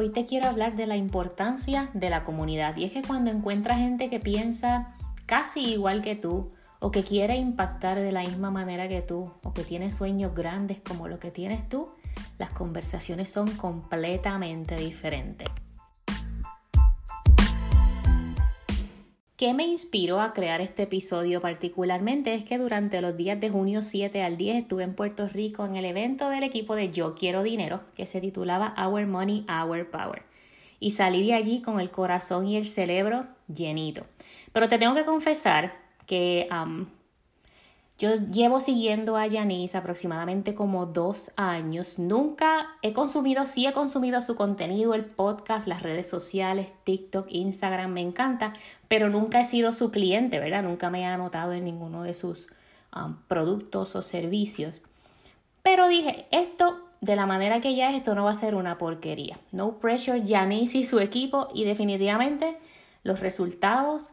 Hoy te quiero hablar de la importancia de la comunidad y es que cuando encuentras gente que piensa casi igual que tú o que quiere impactar de la misma manera que tú o que tiene sueños grandes como lo que tienes tú, las conversaciones son completamente diferentes. ¿Qué me inspiró a crear este episodio particularmente? Es que durante los días de junio 7 al 10 estuve en Puerto Rico en el evento del equipo de Yo Quiero Dinero, que se titulaba Our Money, Our Power. Y salí de allí con el corazón y el cerebro llenito. Pero te tengo que confesar que yo llevo siguiendo a Janice aproximadamente como dos años. Nunca he consumido, sí he consumido su contenido, el podcast, las redes sociales, TikTok, Instagram, me encanta, pero nunca he sido su cliente, ¿verdad? Nunca me he anotado en ninguno de sus um, productos o servicios. Pero dije, esto, de la manera que ya es, esto no va a ser una porquería. No pressure, Janice y su equipo, y definitivamente los resultados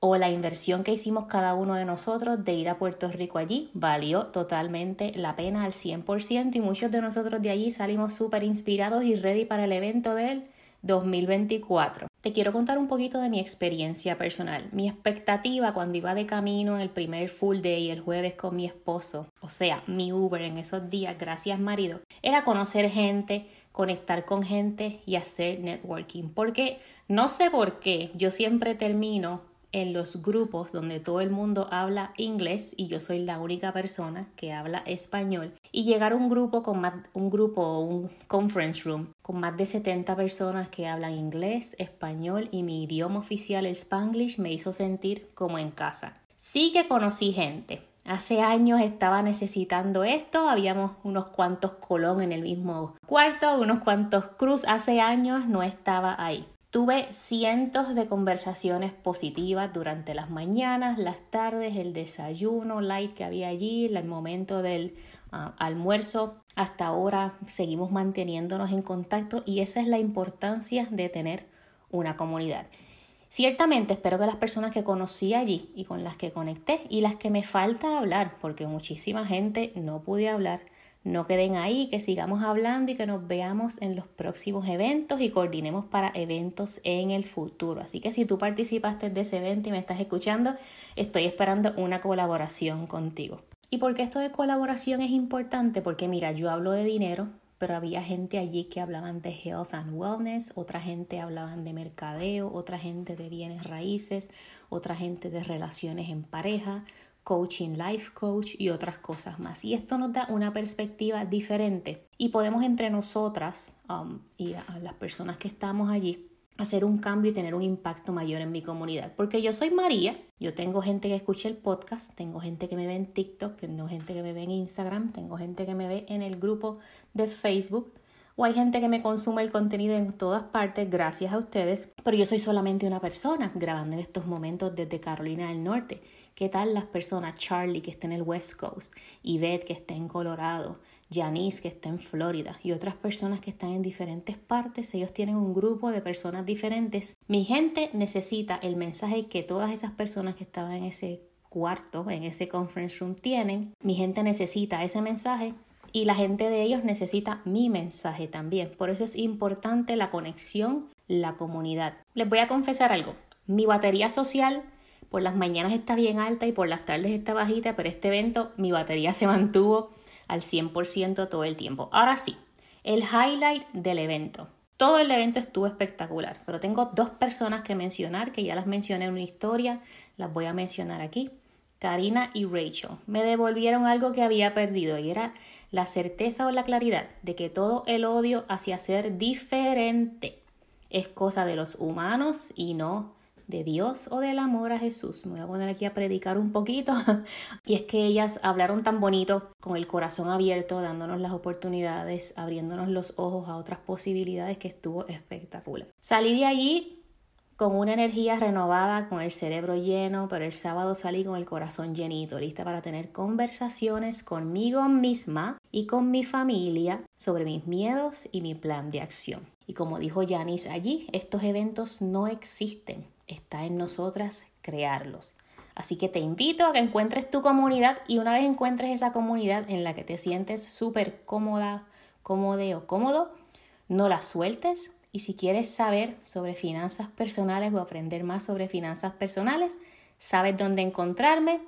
o la inversión que hicimos cada uno de nosotros de ir a Puerto Rico allí valió totalmente la pena al 100% y muchos de nosotros de allí salimos súper inspirados y ready para el evento del 2024. Te quiero contar un poquito de mi experiencia personal. Mi expectativa cuando iba de camino en el primer full day el jueves con mi esposo, o sea, mi Uber en esos días, gracias marido, era conocer gente, conectar con gente y hacer networking. Porque no sé por qué yo siempre termino en los grupos donde todo el mundo habla inglés y yo soy la única persona que habla español y llegar a un grupo con más un grupo un conference room con más de 70 personas que hablan inglés, español y mi idioma oficial el spanglish me hizo sentir como en casa. Sí que conocí gente. Hace años estaba necesitando esto, habíamos unos cuantos colón en el mismo cuarto, unos cuantos cruz, hace años no estaba ahí. Tuve cientos de conversaciones positivas durante las mañanas, las tardes, el desayuno light que había allí, el momento del ah, almuerzo. Hasta ahora seguimos manteniéndonos en contacto y esa es la importancia de tener una comunidad. Ciertamente espero que las personas que conocí allí y con las que conecté y las que me falta hablar, porque muchísima gente no pude hablar, no queden ahí, que sigamos hablando y que nos veamos en los próximos eventos y coordinemos para eventos en el futuro. Así que si tú participaste de ese evento y me estás escuchando, estoy esperando una colaboración contigo. ¿Y por qué esto de colaboración es importante? Porque mira, yo hablo de dinero, pero había gente allí que hablaban de health and wellness, otra gente hablaban de mercadeo, otra gente de bienes raíces, otra gente de relaciones en pareja, coaching, life coach y otras cosas más. Y esto nos da una perspectiva diferente y podemos entre nosotras um, y las personas que estamos allí hacer un cambio y tener un impacto mayor en mi comunidad. Porque yo soy María, yo tengo gente que escucha el podcast, tengo gente que me ve en TikTok, tengo gente que me ve en Instagram, tengo gente que me ve en el grupo de Facebook o hay gente que me consume el contenido en todas partes gracias a ustedes, pero yo soy solamente una persona grabando en estos momentos desde Carolina del Norte. ¿Qué tal las personas? Charlie, que está en el West Coast, Yvette, que está en Colorado, Janice, que está en Florida, y otras personas que están en diferentes partes. Ellos tienen un grupo de personas diferentes. Mi gente necesita el mensaje que todas esas personas que estaban en ese cuarto, en ese conference room, tienen. Mi gente necesita ese mensaje y la gente de ellos necesita mi mensaje también. Por eso es importante la conexión, la comunidad. Les voy a confesar algo. Mi batería social por las mañanas está bien alta y por las tardes está bajita, pero este evento mi batería se mantuvo al 100% todo el tiempo. Ahora sí, el highlight del evento. Todo el evento estuvo espectacular, pero tengo dos personas que mencionar, que ya las mencioné en una historia, las voy a mencionar aquí. Karina y Rachel me devolvieron algo que había perdido y era la certeza o la claridad de que todo el odio hacia ser diferente es cosa de los humanos y no de Dios o del amor a Jesús. Me voy a poner aquí a predicar un poquito. y es que ellas hablaron tan bonito, con el corazón abierto, dándonos las oportunidades, abriéndonos los ojos a otras posibilidades que estuvo espectacular. Salí de allí con una energía renovada, con el cerebro lleno, pero el sábado salí con el corazón llenito, lista para tener conversaciones conmigo misma y con mi familia sobre mis miedos y mi plan de acción. Y como dijo Janice allí, estos eventos no existen, está en nosotras crearlos. Así que te invito a que encuentres tu comunidad y una vez encuentres esa comunidad en la que te sientes súper cómoda, cómodo o cómodo, no la sueltes, Y si quieres saber sobre finanzas personales o aprender más sobre finanzas personales, sabes dónde encontrarme.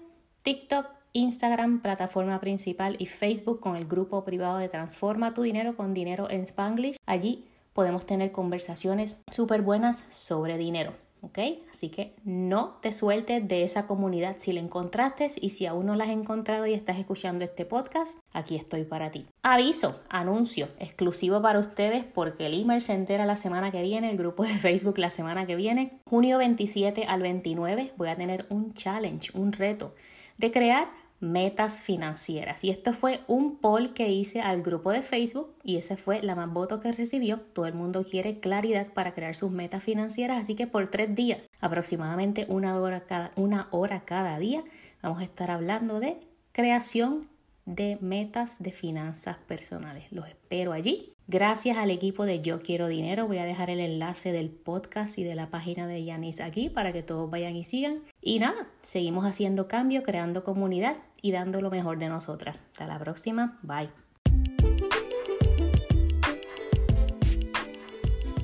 TikTok, Instagram, plataforma principal y Facebook con el grupo privado de Transforma tu dinero con dinero en Spanglish. Allí podemos tener conversaciones súper buenas sobre dinero. ¿Ok? Así que no te sueltes de esa comunidad si la encontraste y si aún no la has encontrado y estás escuchando este podcast, aquí estoy para ti. Aviso, anuncio exclusivo para ustedes porque el email se entera la semana que viene, el grupo de Facebook la semana que viene, junio 27 al 29 voy a tener un challenge, un reto de crear metas financieras. Y esto fue un poll que hice al grupo de Facebook y ese fue la más voto que recibió. Todo el mundo quiere claridad para crear sus metas financieras, así que por tres días, aproximadamente una hora cada, una hora cada día, vamos a estar hablando de creación de metas de finanzas personales. Los espero allí. Gracias al equipo de Yo Quiero Dinero. Voy a dejar el enlace del podcast y de la página de Yanis aquí para que todos vayan y sigan. Y nada, seguimos haciendo cambio, creando comunidad y dando lo mejor de nosotras. Hasta la próxima. Bye.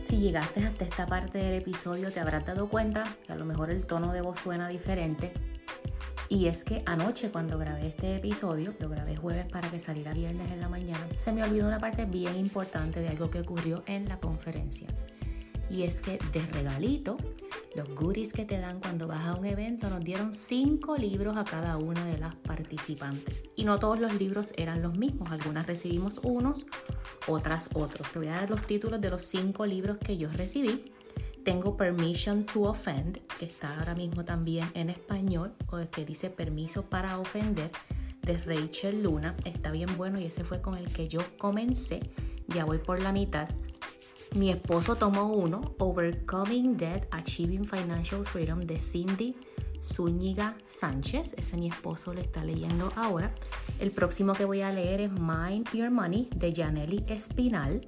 Si llegaste hasta esta parte del episodio te habrás dado cuenta que a lo mejor el tono de voz suena diferente y es que anoche cuando grabé este episodio, lo grabé jueves para que saliera viernes en la mañana, se me olvidó una parte bien importante de algo que ocurrió en la conferencia. Y es que de regalito, los goodies que te dan cuando vas a un evento nos dieron cinco libros a cada una de las participantes. Y no todos los libros eran los mismos, algunas recibimos unos, otras otros. Te voy a dar los títulos de los cinco libros que yo recibí tengo Permission to Offend, que está ahora mismo también en español, o que dice Permiso para ofender, de Rachel Luna. Está bien bueno y ese fue con el que yo comencé. Ya voy por la mitad. Mi esposo tomó uno, Overcoming Debt, Achieving Financial Freedom, de Cindy Zúñiga Sánchez. Ese mi esposo le está leyendo ahora. El próximo que voy a leer es Mind Your Money, de Janelli Espinal.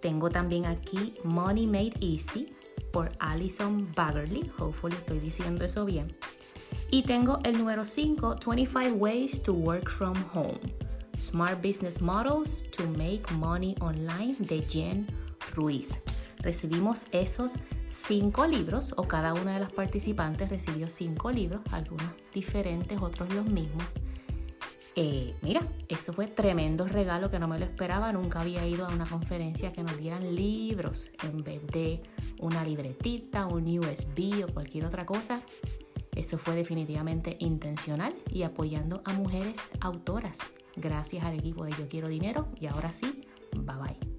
Tengo también aquí Money Made Easy por Alison Baggerly. Hopefully estoy diciendo eso bien. Y tengo el número 5, 25 Ways to Work from Home. Smart Business Models to Make Money Online de Jen Ruiz. Recibimos esos cinco libros, o cada una de las participantes recibió cinco libros, algunos diferentes, otros los mismos. Eh, mira, eso fue tremendo regalo que no me lo esperaba. Nunca había ido a una conferencia que nos dieran libros en vez de una libretita, un USB o cualquier otra cosa. Eso fue definitivamente intencional y apoyando a mujeres autoras. Gracias al equipo de Yo Quiero Dinero. Y ahora sí, bye bye.